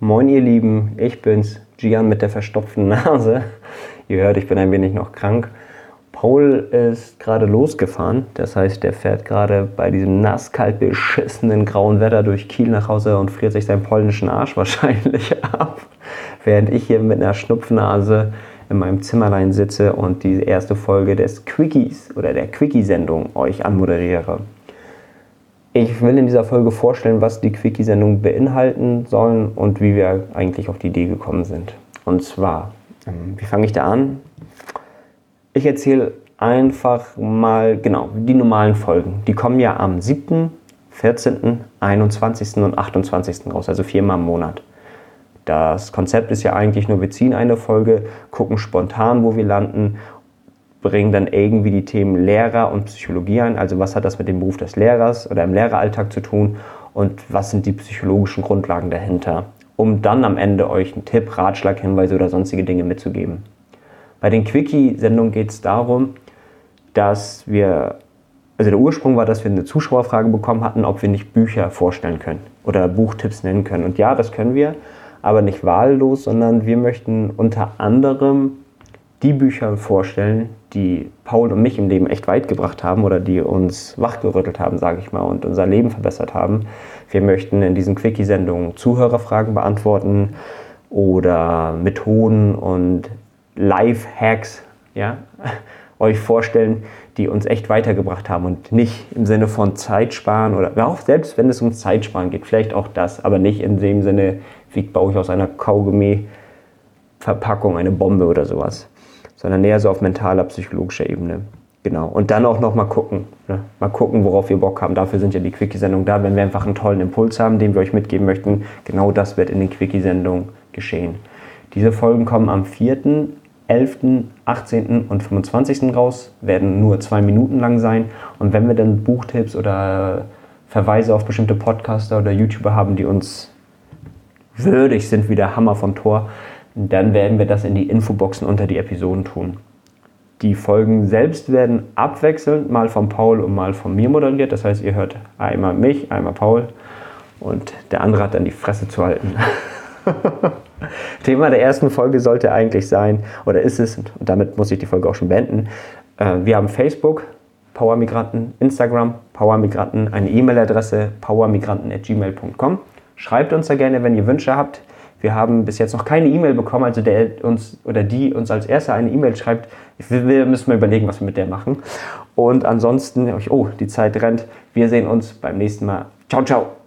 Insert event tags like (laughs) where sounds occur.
Moin ihr Lieben, ich bin's, Gian mit der verstopften Nase. Ihr hört, ich bin ein wenig noch krank. Paul ist gerade losgefahren, das heißt, der fährt gerade bei diesem nasskalt beschissenen grauen Wetter durch Kiel nach Hause und friert sich seinen polnischen Arsch (laughs) wahrscheinlich ab, während ich hier mit einer Schnupfnase in meinem Zimmerlein sitze und die erste Folge des Quickies oder der Quickie-Sendung euch anmoderiere. Ich will in dieser Folge vorstellen, was die Quickie-Sendung beinhalten sollen und wie wir eigentlich auf die Idee gekommen sind. Und zwar, ähm, wie fange ich da an? Ich erzähle einfach mal, genau, die normalen Folgen. Die kommen ja am 7., 14., 21. und 28. raus, also viermal im Monat. Das Konzept ist ja eigentlich nur, wir ziehen eine Folge, gucken spontan, wo wir landen bringen dann irgendwie die Themen Lehrer und Psychologie ein. Also was hat das mit dem Beruf des Lehrers oder im Lehreralltag zu tun und was sind die psychologischen Grundlagen dahinter, um dann am Ende euch einen Tipp, Ratschlag, Hinweise oder sonstige Dinge mitzugeben. Bei den Quickie-Sendungen geht es darum, dass wir, also der Ursprung war, dass wir eine Zuschauerfrage bekommen hatten, ob wir nicht Bücher vorstellen können oder Buchtipps nennen können. Und ja, das können wir, aber nicht wahllos, sondern wir möchten unter anderem die Bücher vorstellen, die Paul und mich im Leben echt weit gebracht haben oder die uns wachgerüttelt haben, sage ich mal, und unser Leben verbessert haben. Wir möchten in diesen Quickie-Sendungen Zuhörerfragen beantworten oder Methoden und Life-Hacks ja, (laughs) euch vorstellen, die uns echt weitergebracht haben und nicht im Sinne von Zeitsparen oder auch selbst wenn es um Zeitsparen geht, vielleicht auch das, aber nicht in dem Sinne, wie baue ich aus einer Kaugummi-Verpackung eine Bombe oder sowas sondern eher so auf mentaler, psychologischer Ebene. Genau. Und dann auch noch mal gucken. Ne? Mal gucken, worauf wir Bock haben. Dafür sind ja die Quickie-Sendungen da. Wenn wir einfach einen tollen Impuls haben, den wir euch mitgeben möchten, genau das wird in den Quickie-Sendungen geschehen. Diese Folgen kommen am 4., 11., 18. und 25. raus, werden nur zwei Minuten lang sein. Und wenn wir dann Buchtipps oder Verweise auf bestimmte Podcaster oder YouTuber haben, die uns würdig sind wie der Hammer von Thor, dann werden wir das in die Infoboxen unter die Episoden tun. Die Folgen selbst werden abwechselnd mal von Paul und mal von mir moderiert. Das heißt, ihr hört einmal mich, einmal Paul und der andere hat dann die Fresse zu halten. (laughs) Thema der ersten Folge sollte eigentlich sein, oder ist es, und damit muss ich die Folge auch schon beenden, äh, wir haben Facebook, Powermigranten, Instagram, Powermigranten, eine E-Mail-Adresse, powermigranten.gmail.com. Schreibt uns da gerne, wenn ihr Wünsche habt. Wir haben bis jetzt noch keine E-Mail bekommen, also der uns oder die uns als erster eine E-Mail schreibt. Wir müssen mal überlegen, was wir mit der machen. Und ansonsten, oh, die Zeit rennt. Wir sehen uns beim nächsten Mal. Ciao, ciao.